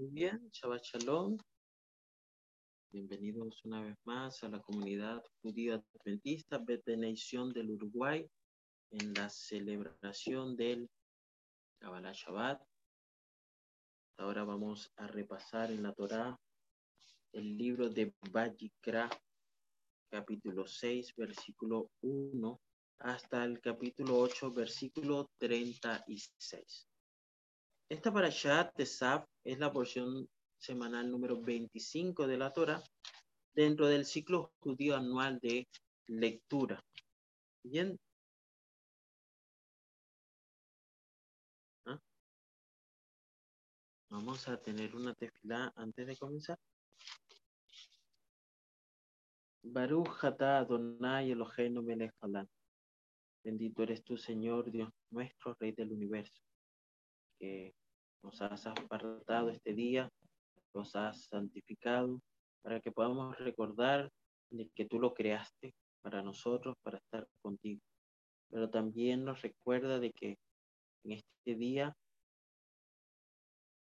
Muy bien, Shabbat Shalom. Bienvenidos una vez más a la comunidad judía adventista Nation del Uruguay en la celebración del Kabbalah Shabbat. Ahora vamos a repasar en la Torá el libro de Vayikra, capítulo 6, versículo 1, hasta el capítulo 8, versículo 36. Esta parashat de Saf es la porción semanal número 25 de la Torah dentro del ciclo judío anual de lectura. Bien. ¿Ah? Vamos a tener una tefilá antes de comenzar. Baruch Hata Adonai Eloheinu melech Bendito eres tú, Señor, Dios nuestro, Rey del universo, que nos has apartado este día, nos has santificado, para que podamos recordar de que tú lo creaste para nosotros, para estar contigo. Pero también nos recuerda de que en este día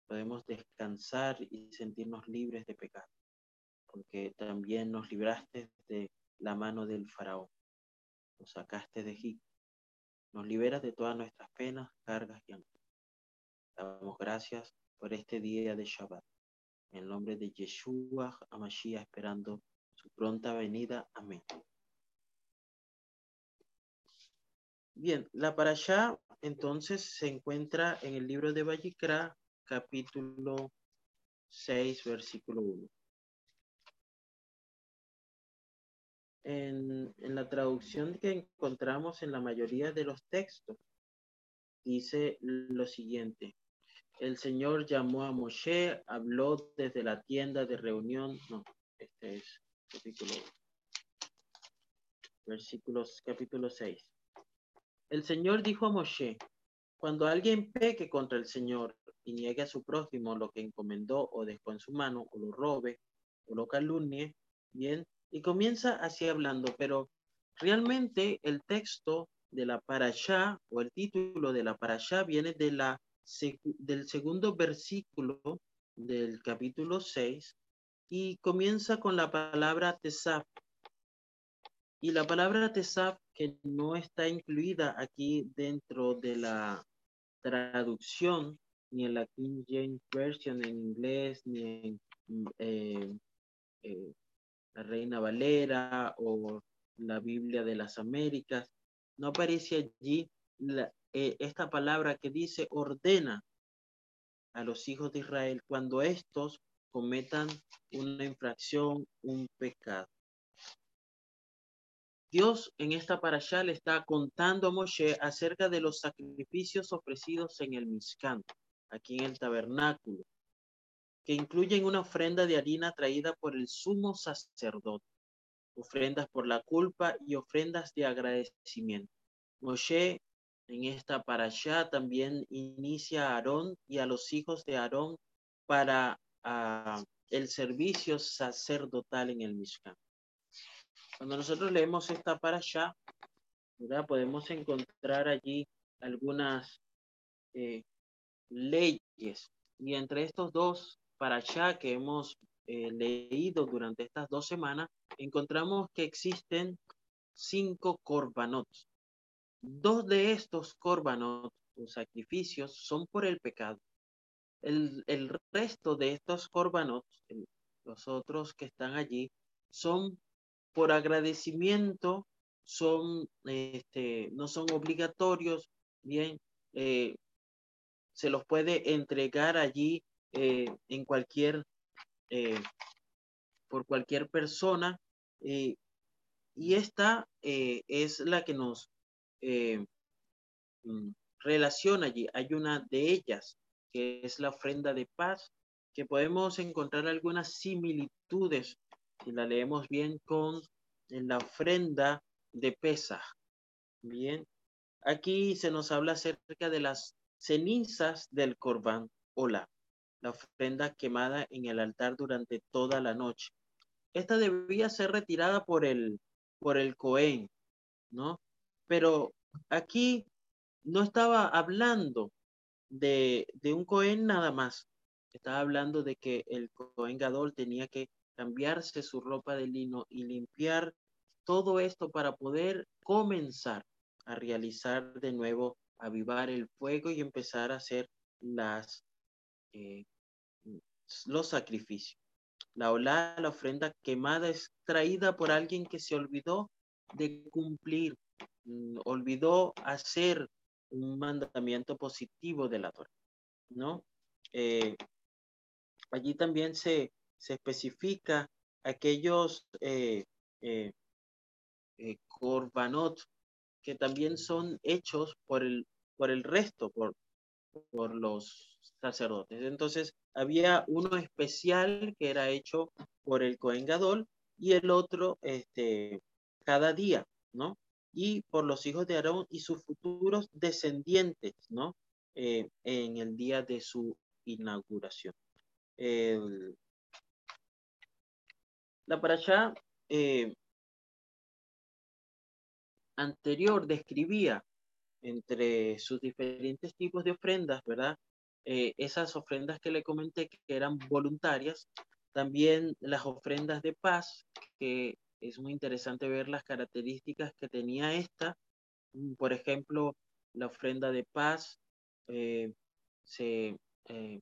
podemos descansar y sentirnos libres de pecado, porque también nos libraste de la mano del faraón, nos sacaste de Egipto, nos liberas de todas nuestras penas, cargas y angustia. Damos gracias por este día de Shabbat. En el nombre de Yeshua Amashiach, esperando su pronta venida. Amén. Bien, la parasha entonces se encuentra en el libro de Vallicra, capítulo 6, versículo 1. En, en, la traducción que encontramos en la mayoría de los textos, dice lo siguiente el Señor llamó a Moshe, habló desde la tienda de reunión. No, este es capítulo, versículos, capítulo 6. El Señor dijo a Moshe, cuando alguien peque contra el Señor y niegue a su prójimo lo que encomendó o dejó en su mano, o lo robe, o lo calumnie, bien, y comienza así hablando, pero realmente el texto de la parashá o el título de la parashá viene de la del segundo versículo del capítulo 6 y comienza con la palabra tesap. Y la palabra tesap que no está incluida aquí dentro de la traducción, ni en la King James Version en inglés, ni en eh, eh, la Reina Valera o la Biblia de las Américas, no aparece allí la, eh, esta palabra que dice ordena a los hijos de Israel cuando estos cometan una infracción, un pecado. Dios en esta parasha le está contando a Moshe acerca de los sacrificios ofrecidos en el Mishkan, aquí en el tabernáculo, que incluyen una ofrenda de harina traída por el sumo sacerdote, ofrendas por la culpa y ofrendas de agradecimiento. Moshe en esta parasha también inicia a Aarón y a los hijos de Aarón para ah, el servicio sacerdotal en el Mishkan. Cuando nosotros leemos esta parasha, ¿verdad? podemos encontrar allí algunas eh, leyes. Y entre estos dos parashá que hemos eh, leído durante estas dos semanas, encontramos que existen cinco korbanot, Dos de estos córbanos o sacrificios son por el pecado. El, resto de estos córbanos, los otros que están allí, son por agradecimiento, son, este, no son obligatorios, bien, eh, se los puede entregar allí eh, en cualquier, eh, por cualquier persona. y esta es la que nos eh, mm, relación allí. Hay una de ellas, que es la ofrenda de paz, que podemos encontrar algunas similitudes, si la leemos bien, con la ofrenda de pesa. Bien, aquí se nos habla acerca de las cenizas del corbán o la, la ofrenda quemada en el altar durante toda la noche. Esta debía ser retirada por el, por el Cohen, ¿no? Pero aquí no estaba hablando de, un Cohen nada más. estaba hablando de que el Cohen Gadol tenía que cambiarse su ropa de lino y limpiar todo esto para poder comenzar a realizar de nuevo, avivar el fuego y empezar a hacer las, eh, los sacrificios. La ola, la ofrenda quemada es traída por alguien que se olvidó de cumplir, olvidó hacer un mandamiento positivo de la Torah, ¿no? Eh, allí también se, se especifica aquellos eh, eh, eh, korbanot que también son hechos por el, por el resto, por, por los sacerdotes. Entonces, había uno especial que era hecho por el Cohen Gadol y el otro este, cada día, ¿no? Y por los hijos de Aarón y sus futuros descendientes, ¿no? Eh, en el día de su inauguración. La parasha eh, anterior describía entre sus diferentes tipos de ofrendas, ¿verdad? Eh, esas ofrendas que le comenté que eran voluntarias, también las ofrendas de paz, que es muy interesante ver las características que tenía esta. Mm, por ejemplo, la ofrenda de paz eh, se, eh,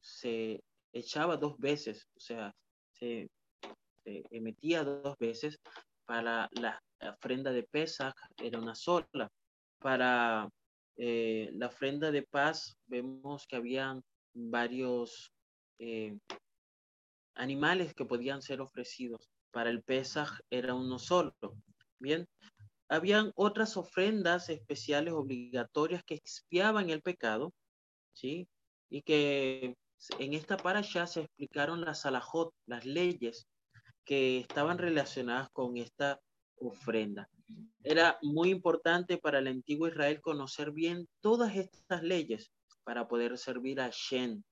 se echaba dos veces, o sea, se, emitía dos veces. Para la ofrenda de Pesach era una sola. Para eh, la ofrenda de paz vemos que habían varios animales que podían ser ofrecidos. Para el Pesach era uno solo. Bien, habían otras ofrendas especiales obligatorias que expiaban el pecado, ¿sí? Y que en esta parasha se explicaron las alajot, las leyes que estaban relacionadas con esta ofrenda. Era muy importante para el antiguo Israel conocer bien todas estas leyes para poder servir a Shen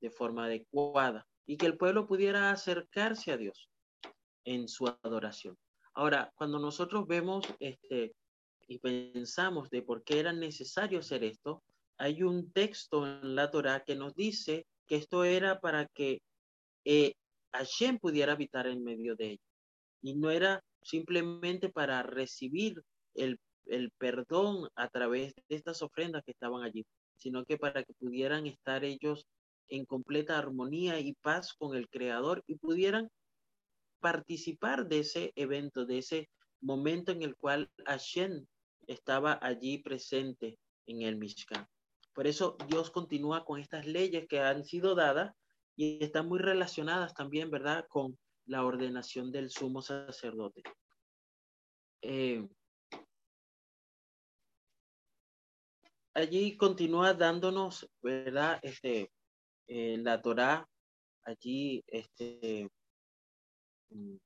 de forma adecuada y que el pueblo pudiera acercarse a Dios en su adoración. Ahora, cuando nosotros vemos este y pensamos de por qué era necesario hacer esto, hay un texto en la Torah que nos dice que esto era para que eh, Hashem pudiera habitar en medio de ellos. Y no era simplemente para recibir el, el perdón a través de estas ofrendas que estaban allí, sino que para que pudieran estar ellos en completa armonía y paz con el Creador y pudieran participar de ese evento, de ese momento en el cual Hashem estaba allí presente en el Mishkan. Por eso Dios continúa con estas leyes que han sido dadas y están muy relacionadas también, ¿verdad?, con la ordenación del sumo sacerdote. Eh, allí continúa dándonos, ¿verdad? Este, eh, la Torah, allí, este, mm,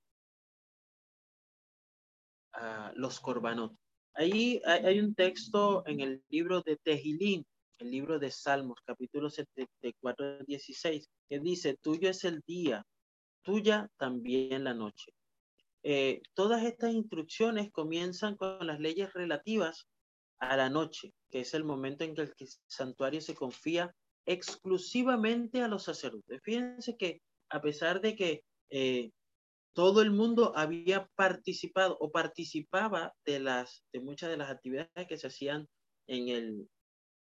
los corbanot. Ahí hay, hay, un texto en el libro de Tejilín, el libro de Salmos, capítulo 74, 16, que dice, tuyo es el día, tuya también la noche. Eh, todas estas instrucciones comienzan con las leyes relativas a la noche, que es el momento en que el santuario se confía exclusivamente a los sacerdotes. Fíjense que a pesar de que eh, todo el mundo había participado o participaba de las de muchas de las actividades que se hacían en el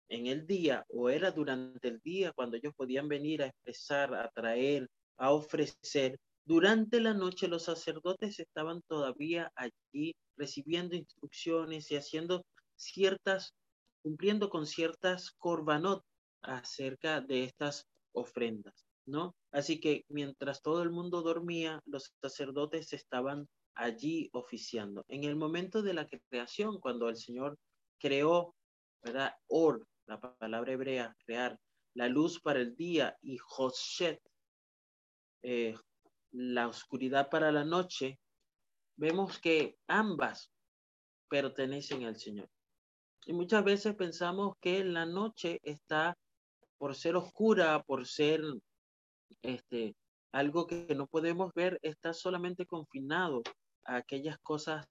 en el día o era durante el día cuando ellos podían venir a expresar, a traer, a ofrecer. Durante la noche los sacerdotes estaban todavía allí recibiendo instrucciones y haciendo ciertas, cumpliendo con ciertas corbanot acerca de estas ofrendas, ¿no? Así que mientras todo el mundo dormía, los sacerdotes estaban allí oficiando. En el momento de la creación, cuando el Señor creó, ¿verdad? Or, la palabra hebrea, crear, la luz para el día y Joshet, eh, la oscuridad para la noche, vemos que ambas pertenecen al Señor. Y muchas veces pensamos que la noche está por ser oscura, por ser este, algo que no podemos ver, está solamente confinado a aquellas cosas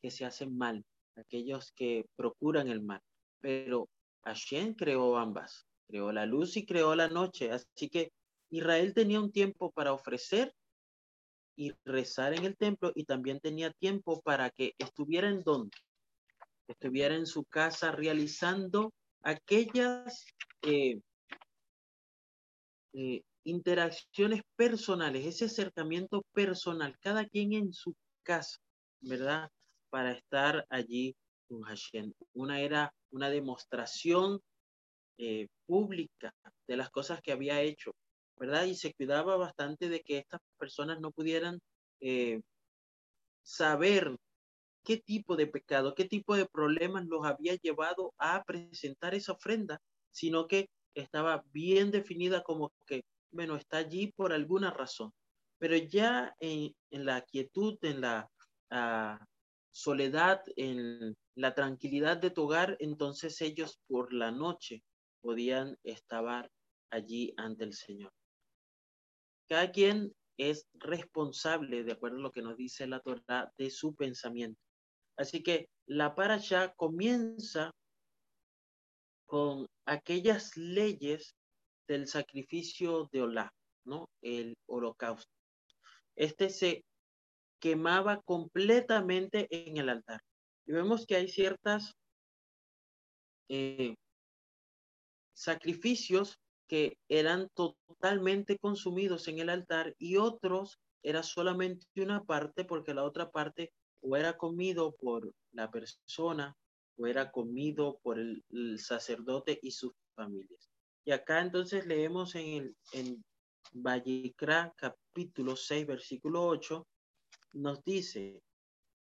que se hacen mal, aquellos que procuran el mal. Pero Hashem creó ambas. creó la luz y creó la noche. Así que Israel tenía un tiempo para ofrecer y rezar en el templo y también tenía tiempo para que estuviera en donde, estuviera en su casa realizando aquellas eh, eh, interacciones personales, ese acercamiento personal, cada quien en su casa, ¿verdad? Para estar allí con Hashem. Una era una demostración eh, pública de las cosas que había hecho, ¿verdad? Y se cuidaba bastante de que estas personas no pudieran eh, saber qué tipo de pecado, qué tipo de problemas los había llevado a presentar esa ofrenda, sino que estaba bien definida como que, bueno, está allí por alguna razón. Pero ya en, la quietud, en la ah, soledad, en la tranquilidad de tu hogar, entonces ellos por la noche podían estar allí ante el Señor. Cada quien es responsable, de acuerdo a lo que nos dice la Torah, de su pensamiento. Así que la parasha comienza con aquellas leyes del sacrificio de Olá, ¿no? El holocausto. Este se quemaba completamente en el altar. Y vemos que hay ciertas eh, sacrificios que eran totalmente consumidos en el altar y otros era solamente una parte porque la otra parte o era comido por la persona o era comido por el, sacerdote y sus familias. Y acá entonces leemos en, el, en Vallecra capítulo 6 versículo 8, nos dice,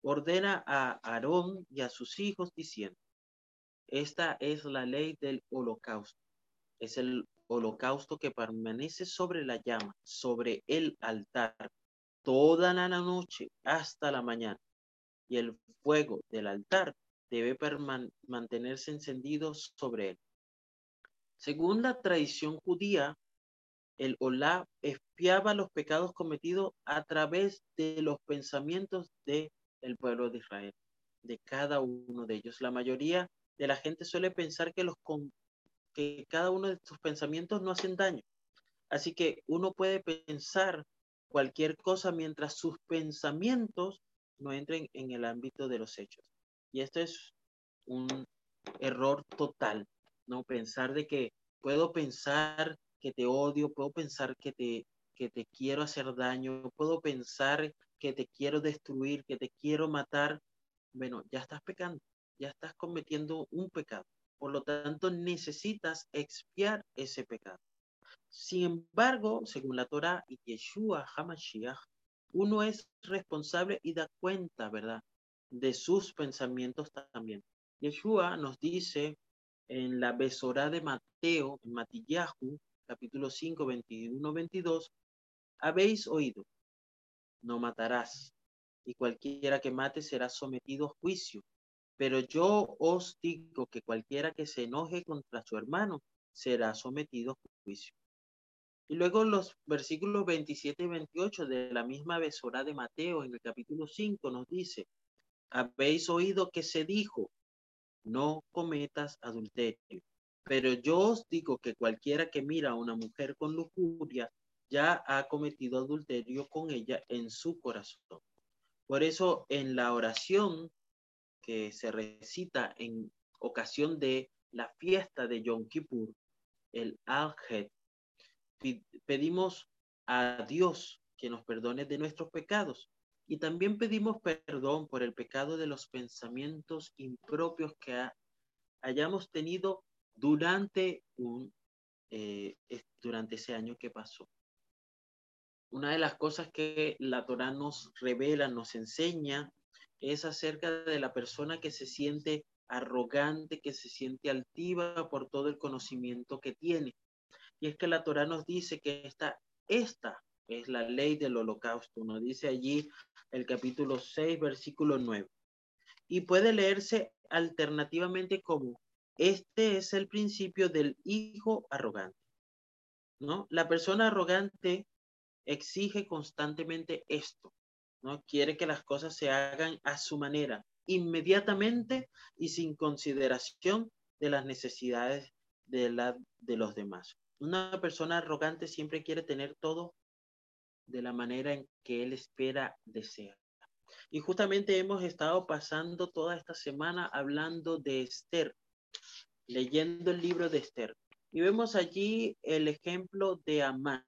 ordena a Aarón y a sus hijos diciendo, esta es la ley del holocausto. Es el holocausto que permanece sobre la llama, sobre el altar, toda la noche hasta la mañana. Y el fuego del altar debe mantenerse encendido sobre él. Según la tradición judía, el Olá espiaba los pecados cometidos a través de los pensamientos del el pueblo de Israel, de cada uno de ellos. La mayoría de la gente suele pensar que, los, que cada uno de tus pensamientos no hacen daño. Así que uno puede pensar cualquier cosa mientras sus pensamientos no entren en el ámbito de los hechos. Y esto es un error total, ¿no? Pensar de que puedo pensar que te odio, puedo pensar que te, que te quiero hacer daño, puedo pensar que te quiero destruir, que te quiero matar. Bueno, ya estás pecando, ya estás cometiendo un pecado. Por lo tanto, necesitas expiar ese pecado. Sin embargo, según la Torah y Yeshua HaMashiach, uno es responsable y da cuenta, ¿verdad? De sus pensamientos también. Yeshua nos dice en la Besorá de Mateo, en Matillahu, capítulo 5, 21, 22, habéis oído, no matarás, y cualquiera que mate será sometido a juicio. Pero yo os digo que cualquiera que se enoje contra su hermano será sometido a juicio. Y luego los versículos 27 y 28 de la misma besora de Mateo en el capítulo 5 nos dice, habéis oído que se dijo, no cometas adulterio. Pero yo os digo que cualquiera que mira a una mujer con lujuria ya ha cometido adulterio con ella en su corazón. Por eso en la oración que se recita en ocasión de la fiesta de Yom Kippur, el al pedimos a Dios que nos perdone de nuestros pecados y también pedimos perdón por el pecado de los pensamientos impropios que hayamos tenido durante, un, eh, durante ese año que pasó. Una de las cosas que la Torah nos revela, nos enseña, es acerca de la persona que se siente arrogante, que se siente altiva por todo el conocimiento que tiene. Y es que la Torah nos dice que esta, esta es la ley del holocausto. Nos dice allí el capítulo 6, versículo 9. Y puede leerse alternativamente como, este es el principio del hijo arrogante. ¿No? La persona arrogante exige constantemente esto, ¿no? Quiere que las cosas se hagan a su manera, inmediatamente y sin consideración de las necesidades de la de los demás. Una persona arrogante siempre quiere tener todo de la manera en que él espera, desea. Y justamente hemos estado pasando toda esta semana hablando de Esther, leyendo el libro de Esther. Y vemos allí el ejemplo de Amán,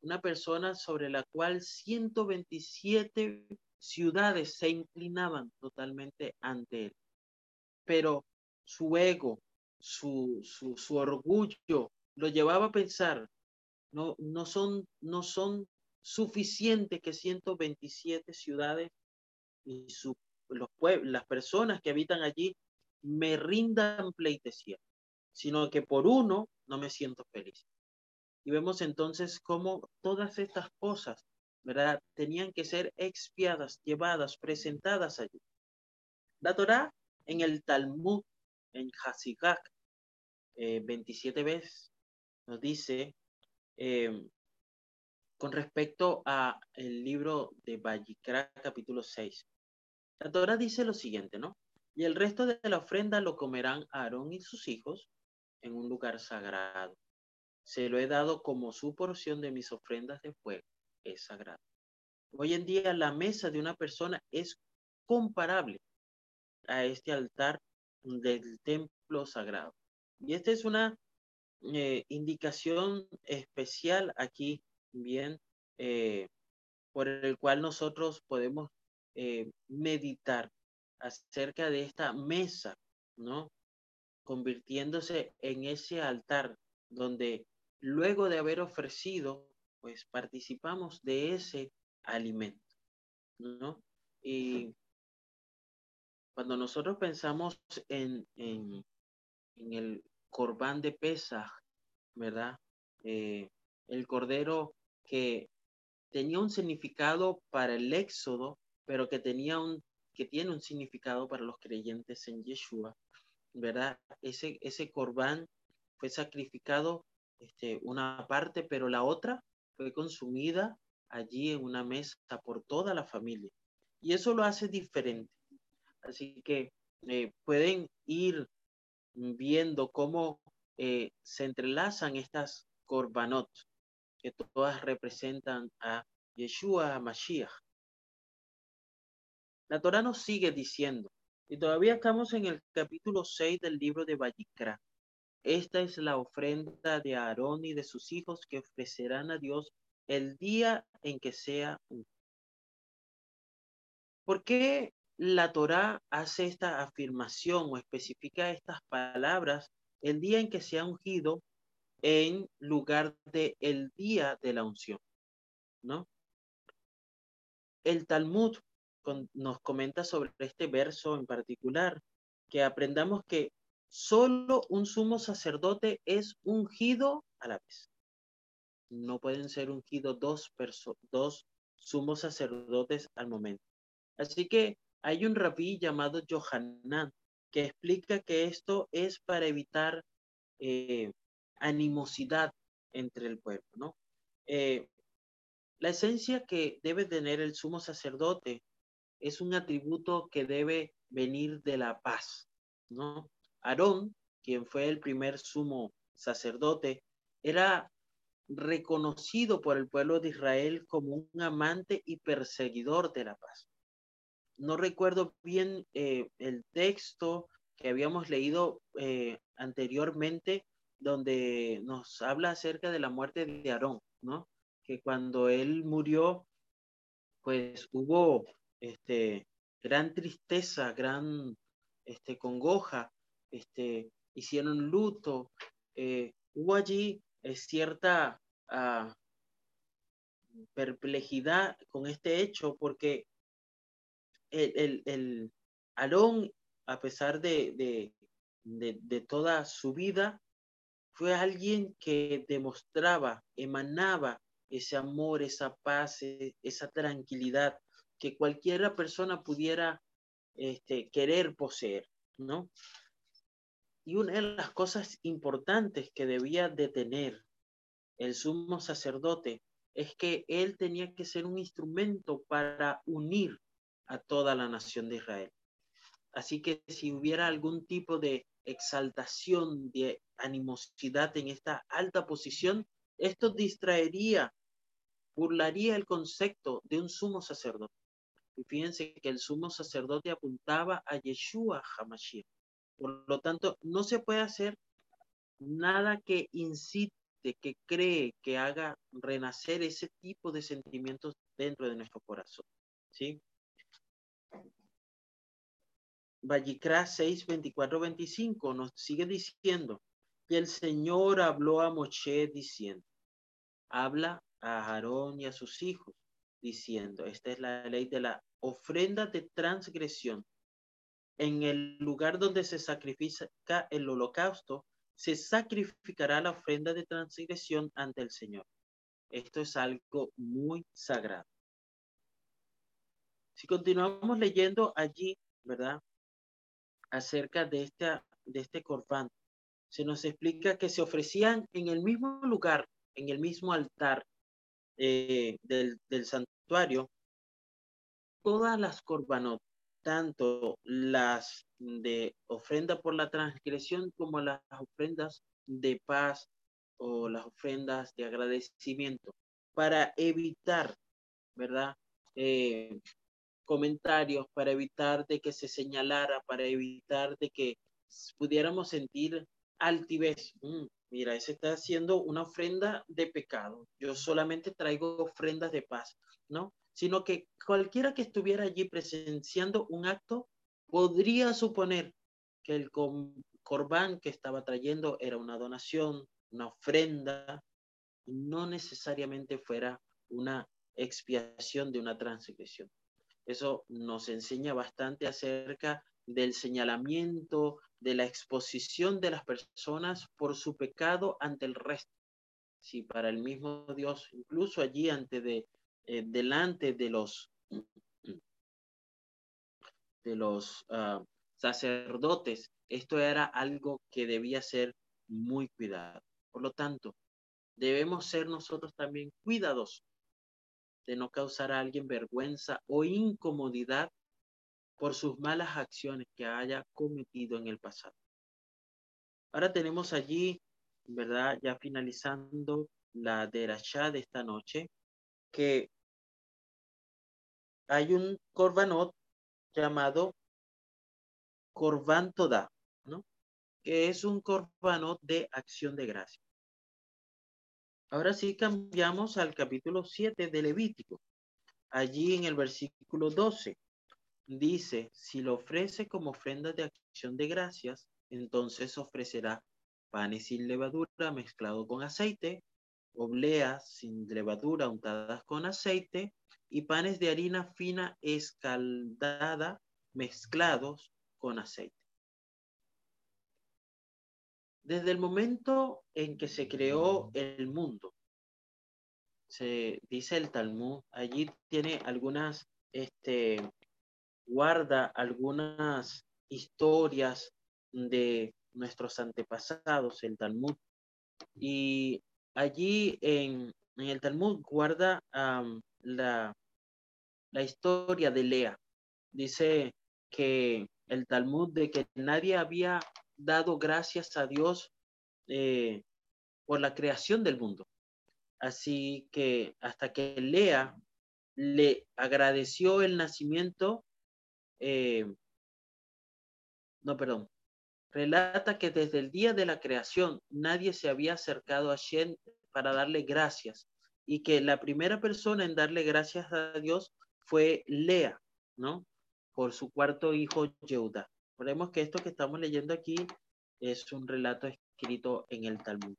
una persona sobre la cual 127 ciudades se inclinaban totalmente ante él. Pero su ego, su, su, su orgullo lo llevaba a pensar, no, no, son, no son suficientes que 127 ciudades y su, los las personas que habitan allí me rindan pleitesía, sino que por uno no me siento feliz. Y vemos entonces cómo todas estas cosas, ¿verdad? Tenían que ser expiadas, llevadas, presentadas allí. La Torah en el Talmud, en Hasigak, 27 eh, veces, nos dice eh, con respecto a el libro de Vallicra, capítulo 6. La Torah dice lo siguiente, ¿no? Y el resto de la ofrenda lo comerán Aarón y sus hijos en un lugar sagrado. Se lo he dado como su porción de mis ofrendas de fuego. Es sagrado. Hoy en día la mesa de una persona es comparable a este altar del templo sagrado. Y esta es una eh, indicación especial aquí, bien, eh, por el cual nosotros podemos eh, meditar acerca de esta mesa, ¿no? Convirtiéndose en ese altar donde luego de haber ofrecido, pues participamos de ese alimento, ¿no? Y cuando nosotros pensamos en, en, el corbán de Pesaj, ¿verdad? Eh, el cordero que tenía un significado para el éxodo, pero que tenía un que tiene un significado para los creyentes en Yeshua, ¿verdad? Ese, ese corbán fue sacrificado este, una parte, pero la otra fue consumida allí en una mesa por toda la familia. Y eso lo hace diferente. Así que eh, pueden ir viendo cómo eh, se entrelazan estas korbanot, que todas representan a Yeshua, a Mashiach. La Torah nos sigue diciendo, y todavía estamos en el capítulo 6 del libro de Vallicra. Esta es la ofrenda de Aarón y de sus hijos que ofrecerán a Dios el día en que sea un. ¿Por qué la Torá hace esta afirmación o especifica estas palabras el día en que se ha ungido en lugar de el día de la unción, ¿no? El Talmud nos comenta sobre este verso en particular, que aprendamos que solo un sumo sacerdote es ungido a la vez. No pueden ser ungidos dos, dos sumos sacerdotes al momento. Así que hay un rabí llamado Johanan que explica que esto es para evitar eh, animosidad entre el pueblo, ¿no? Eh, la esencia que debe tener el sumo sacerdote es un atributo que debe venir de la paz, ¿no? Aarón, quien fue el primer sumo sacerdote, era reconocido por el pueblo de Israel como un amante y perseguidor de la paz no recuerdo bien eh, el texto que habíamos leído eh, anteriormente, donde nos habla acerca de la muerte de Aarón, ¿no? Que cuando él murió, pues hubo este, gran tristeza, gran este, congoja, este, hicieron luto, eh, hubo allí cierta ah, perplejidad con este hecho, porque el, el, Aarón, a pesar de, de, toda su vida, fue alguien que demostraba, emanaba ese amor, esa paz, e, esa tranquilidad que cualquiera persona pudiera este, querer poseer, ¿no? Y una de las cosas importantes que debía de tener el sumo sacerdote es que él tenía que ser un instrumento para unir a toda la nación de Israel. Así que si hubiera algún tipo de exaltación, de animosidad en esta alta posición, esto distraería, burlaría el concepto de un sumo sacerdote. Y fíjense que el sumo sacerdote apuntaba a Yeshua Hamashiach. Por lo tanto, no se puede hacer nada que incite, que cree, que haga renacer ese tipo de sentimientos dentro de nuestro corazón. ¿Sí? Vallicra 6, 24, 25 nos sigue diciendo que el Señor habló a Moshe diciendo, habla a Aarón y a sus hijos, diciendo, esta es la ley de la ofrenda de transgresión. En el lugar donde se sacrifica el holocausto, se sacrificará la ofrenda de transgresión ante el Señor. Esto es algo muy sagrado. Si continuamos leyendo allí, ¿verdad? Acerca de, esta, de este corbán. Se nos explica que se ofrecían en el mismo lugar, en el mismo altar eh, del, santuario, todas las corbanot, tanto las de ofrenda por la transgresión como las ofrendas de paz o las ofrendas de agradecimiento, para evitar, ¿verdad? Eh, comentarios para evitar de que se señalara, para evitar de que pudiéramos sentir altivez. Mm, mira, ese está haciendo una ofrenda de pecado. Yo solamente traigo ofrendas de paz, ¿no? Sino que cualquiera que estuviera allí presenciando un acto podría suponer que el corbán que estaba trayendo era una donación, una ofrenda, no necesariamente fuera una expiación de una transgresión. Eso nos enseña bastante acerca del señalamiento, de la exposición de las personas por su pecado ante el resto. Si para el mismo Dios, incluso allí ante de, eh, delante de los de los ah, sacerdotes, esto era algo que debía ser muy cuidado. Por lo tanto, debemos ser nosotros también cuidadosos de no causar a alguien vergüenza o incomodidad por sus malas acciones que haya cometido en el pasado. Ahora tenemos allí, ¿verdad? Ya finalizando la derashá de esta noche, que hay un corbanot llamado Corban Toda, ¿no? Que es un corbanot de acción de gracia. Ahora sí cambiamos al capítulo 7 de Levítico. Allí en el versículo 12 dice, si lo ofrece como ofrenda de acción de gracias, entonces ofrecerá panes sin levadura mezclado con aceite, obleas sin levadura untadas con aceite y panes de harina fina escaldada mezclados con aceite. Desde el momento en que se creó el mundo, se dice el Talmud, allí tiene algunas, este, guarda algunas historias de nuestros antepasados, el Talmud. Y allí en, el Talmud guarda la, la historia de Lea. Dice que el Talmud de que nadie había dado gracias a Dios eh, por la creación del mundo. Así que hasta que Lea le agradeció el nacimiento, eh, no, perdón, relata que desde el día de la creación nadie se había acercado a Shen para darle gracias y que la primera persona en darle gracias a Dios fue Lea, ¿no? Por su cuarto hijo Yehuda. Recordemos que esto que estamos leyendo aquí es un relato escrito en el Talmud.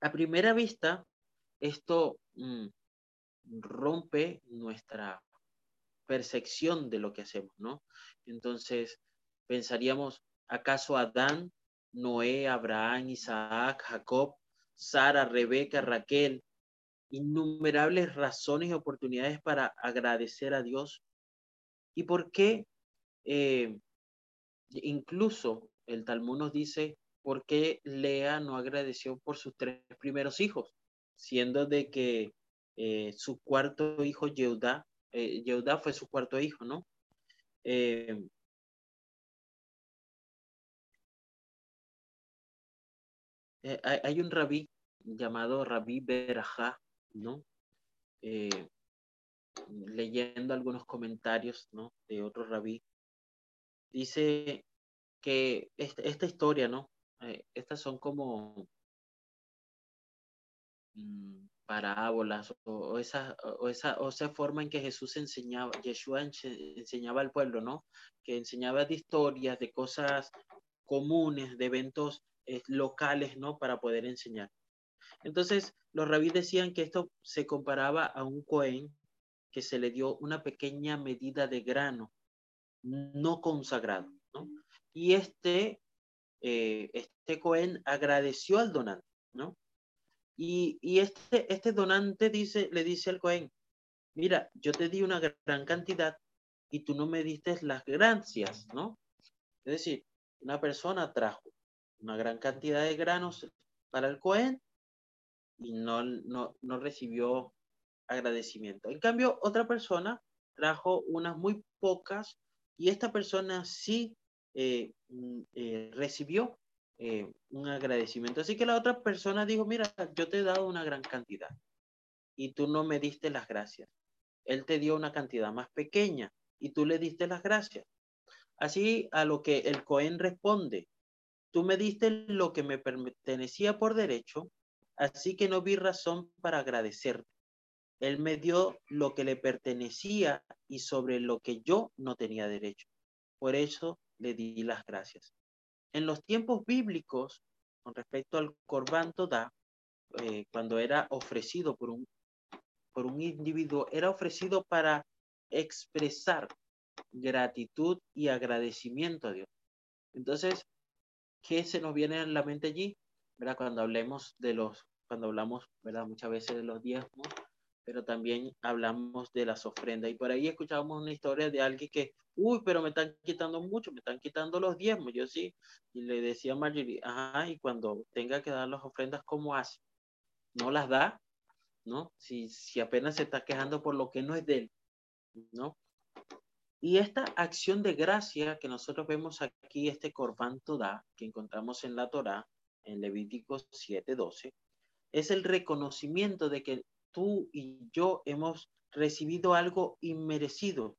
A primera vista, esto mm, rompe nuestra percepción de lo que hacemos, ¿no? Entonces, pensaríamos, ¿acaso Adán, Noé, Abraham, Isaac, Jacob, Sara, Rebeca, Raquel, innumerables razones y oportunidades para agradecer a Dios? ¿Y por qué eh, incluso el Talmud nos dice por qué Lea no agradeció por sus tres primeros hijos, siendo de que eh, su cuarto hijo, Yehuda, eh, fue su cuarto hijo, ¿no? eh, hay, un rabí llamado Rabí Berajá, ¿no? Leyendo algunos comentarios, ¿no? De otro rabí, dice que esta, historia, ¿no? Eh, estas son como mm, parábolas o, esa, o, esa, o esa forma en que Jesús enseñaba, Yeshua enseñaba al pueblo, ¿no? Que enseñaba de historias, de cosas comunes, de eventos eh, locales, ¿no? Para poder enseñar. Entonces, los rabíes decían que esto se comparaba a un Cohen que se le dio una pequeña medida de grano no consagrado, ¿no? Y este, eh, este Cohen agradeció al donante, ¿no? Y, y, este, este donante dice, le dice al Cohen, mira, yo te di una gran cantidad y tú no me diste las gracias, ¿no? Es decir, una persona trajo una gran cantidad de granos para el Cohen y no, no, no recibió agradecimiento. En cambio, otra persona trajo unas muy pocas y esta persona sí eh, mm, eh, recibió eh, un agradecimiento. Así que la otra persona dijo, mira, yo te he dado una gran cantidad y tú no me diste las gracias. Él te dio una cantidad más pequeña y tú le diste las gracias. Así a lo que el Cohen responde, tú me diste lo que me pertenecía por derecho, así que no vi razón para agradecerte. Él me dio lo que le pertenecía y sobre lo que yo no tenía derecho. Por eso le di las gracias. En los tiempos bíblicos, con respecto al Corban Todá, eh, cuando era ofrecido por un, por un individuo, era ofrecido para expresar gratitud y agradecimiento a Dios. Entonces, ¿qué se nos viene a la mente allí? ¿Verdad? Cuando hablemos de los, cuando hablamos, ¿verdad? Muchas veces de los diezmos, pero también hablamos de las ofrendas. Y por ahí escuchábamos una historia de alguien que, uy, pero me están quitando mucho, me están quitando los diezmos. Yo sí, y le decía a Marjorie, ajá, y cuando tenga que dar las ofrendas, ¿cómo hace? ¿No las da? ¿No? Si, si apenas se está quejando por lo que no es de él, ¿no? Y esta acción de gracia que nosotros vemos aquí, este Corban Todá, que encontramos en la Torá, en Levítico 7:12, es el reconocimiento de que tú y yo hemos recibido algo inmerecido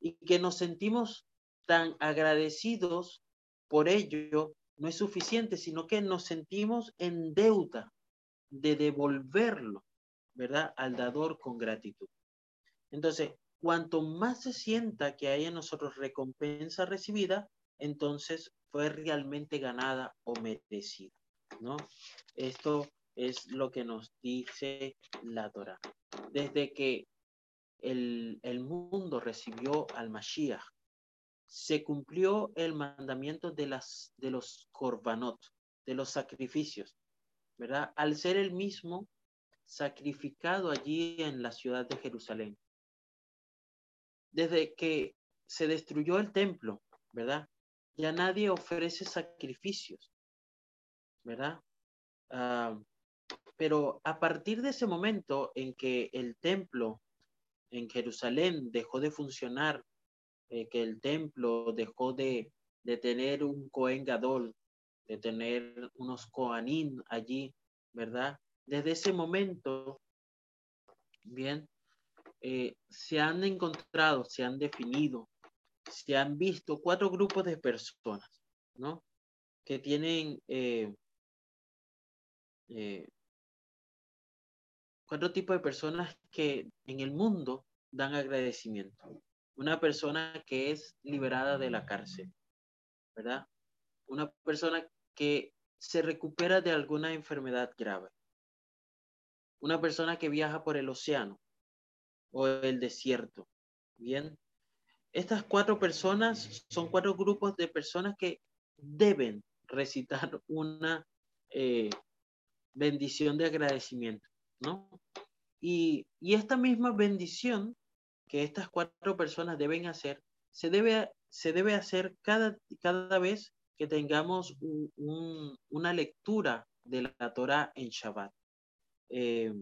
y que nos sentimos tan agradecidos por ello, no es suficiente, sino que nos sentimos en deuda de devolverlo, ¿verdad? Al dador con gratitud. Entonces, cuanto más se sienta que hay en nosotros recompensa recibida, entonces fue realmente ganada o merecida, ¿no? Esto es lo que nos dice la Torah. Desde que el, mundo recibió al Mashiach, se cumplió el mandamiento de, las, de los korbanot, de los sacrificios, ¿verdad? Al ser el mismo sacrificado allí en la ciudad de Jerusalén. Desde que se destruyó el templo, ¿verdad? Ya nadie ofrece sacrificios, ¿verdad? Ah, pero a partir de ese momento en que el templo en Jerusalén dejó de funcionar, eh, que el templo dejó de, tener un Cohen Gadol, de tener unos Kohanim allí, ¿verdad? Desde ese momento, bien, eh, se han encontrado, se han definido, se han visto cuatro grupos de personas, ¿no? Que tienen eh, cuatro tipos de personas que en el mundo dan agradecimiento. Una persona que es liberada de la cárcel, ¿verdad? Una persona que se recupera de alguna enfermedad grave. Una persona que viaja por el océano o el desierto. Bien. Estas cuatro personas son cuatro grupos de personas que deben recitar una eh, bendición de agradecimiento. ¿No? Y, esta misma bendición que estas cuatro personas deben hacer, se debe, se debe hacer cada, cada vez que tengamos una lectura de la Torah en Shabbat. Eh,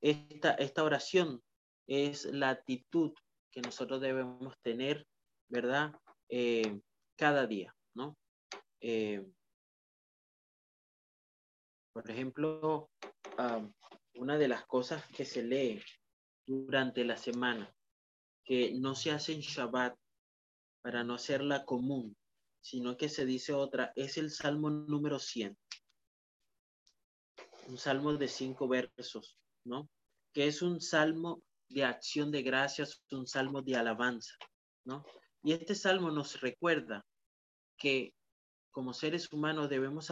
esta, esta oración es la actitud que nosotros debemos tener, ¿verdad? Eh, cada día, ¿no? Eh, Por ejemplo, una de las cosas que se lee durante la semana, que no se hace en Shabbat para no hacerla común, sino que se dice otra, es el Salmo número 100. Un salmo de cinco versos, ¿no? Que es un salmo de acción de gracias, un salmo de alabanza, ¿no? Y este salmo nos recuerda que como seres humanos debemos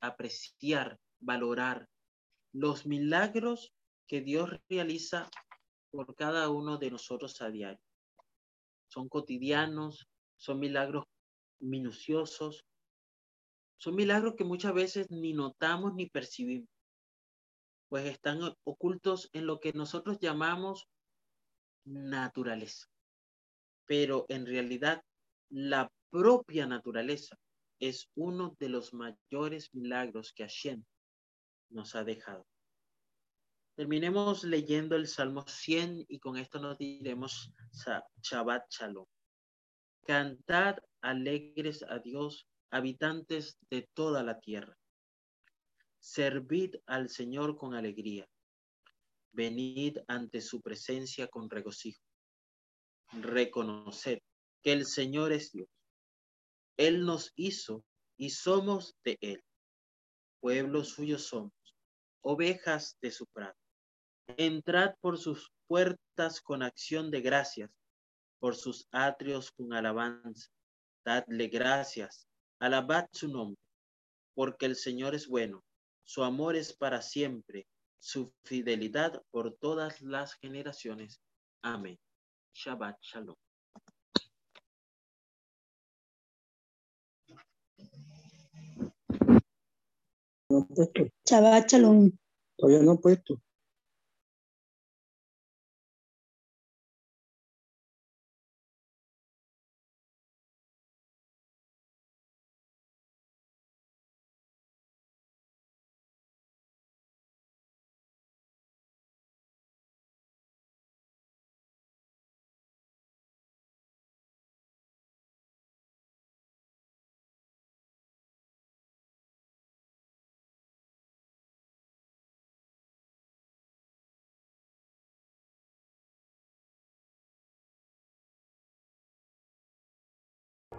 apreciar, valorar los milagros que Dios realiza por cada uno de nosotros a diario. Son cotidianos, son milagros minuciosos, son milagros que muchas veces ni notamos ni percibimos, pues están ocultos en lo que nosotros llamamos naturaleza. Pero en realidad la propia naturaleza es uno de los mayores milagros que Hashem nos ha dejado. Terminemos leyendo el Salmo 100 y con esto nos diremos Shabbat Shalom. Cantad alegres a Dios, habitantes de toda la tierra. Servid al Señor con alegría. Venid ante su presencia con regocijo. Reconoced que el Señor es Dios él nos hizo y somos de Él. Pueblo suyo somos, ovejas de su prado. Entrad por sus puertas con acción de gracias, por sus atrios con alabanza. Dadle gracias, alabad su nombre, porque el Señor es bueno, su amor es para siempre, su fidelidad por todas las generaciones. Amén. Shabbat Shalom. No puesto. Shabbat Shalom. Todavía no he puesto.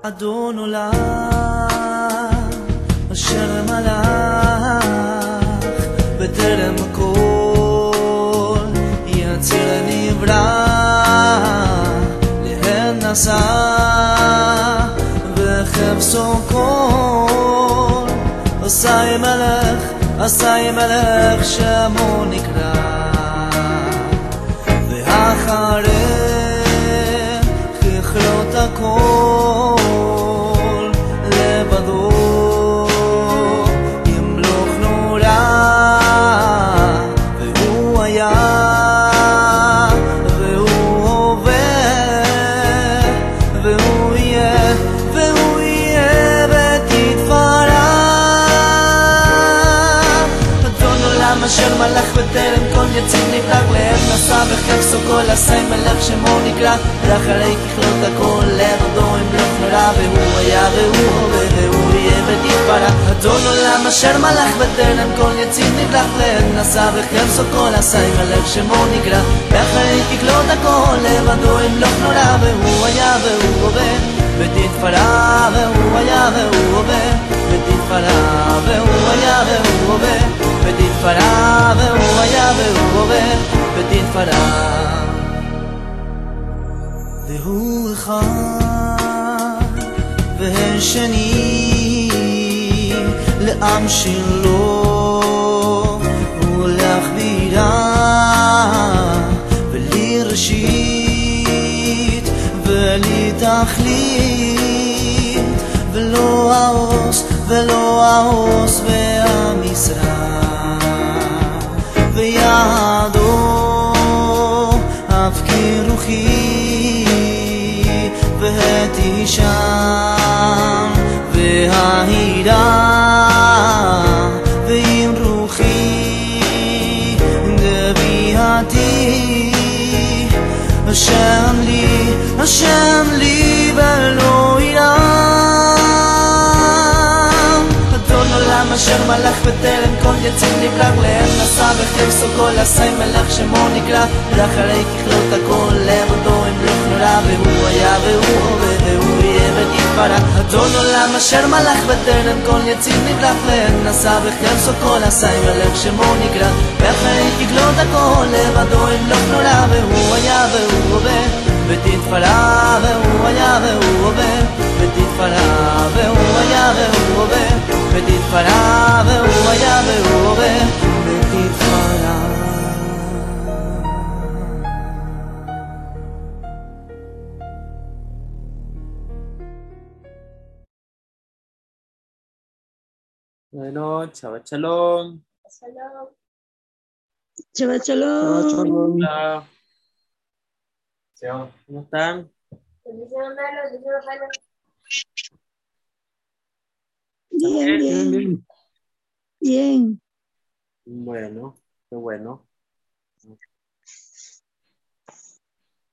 אדון עולם, אשר מלך בטרם הכל יציר נברא להן נשא וחפשו כל עשי מלך, עשי מלך שמו נקרא הסמל איך שמו נקרא, לחלי ככלות הכל, לרדו לארדו אמלוך נולד, והוא היה והוא הורה והוא יהיה ותתפלא. אדון עולם אשר מלך בטרם כל יציב נקלח לעת נשא וחפשו כל הסמל איך שמו נקרא, לחלי ככלות הכל, לבדו אמלוך נולד, והוא היה והוא הורה ותתפלא, והוא היה והוא הורה ותתפלא, והוא היה והוא הורה ותתפלא, והוא היה והוא הורה ותתפלא. והוא אחד והשני לעם שלו ולהכבירה ולי ראשית ולי תכלית ולא העוס ולא העוס והמשרה שם וההירה ועם רוחי גביעתי השם לי, השם לי ולא ירם אדון עולם אשר מלך בטרם כל יציר נבלג לאן נסע בחפסו כל עשי מלאך שמו נקרא לאחרי ככלות הכל ברא והוא היה והוא עובד והוא יהיה ונתברא אדון עולם אשר מלך בטרם כל יציב נבלך להם נשא וחרסו כל עשה עם הלב שמו נקרא. ואחרי תגלות הכל לבדו אין לו נורא והוא היה והוא עובד ותתפרע והוא היה והוא עובד ותתפרע והוא היה והוא עובד ותתפרע והוא היה והוא עובד. Bueno, Shabbat Shalom. Shabbat Shabbat shalom. shalom. Hola. ¿Cómo están? Bien, bien. bien. Bueno, qué bueno.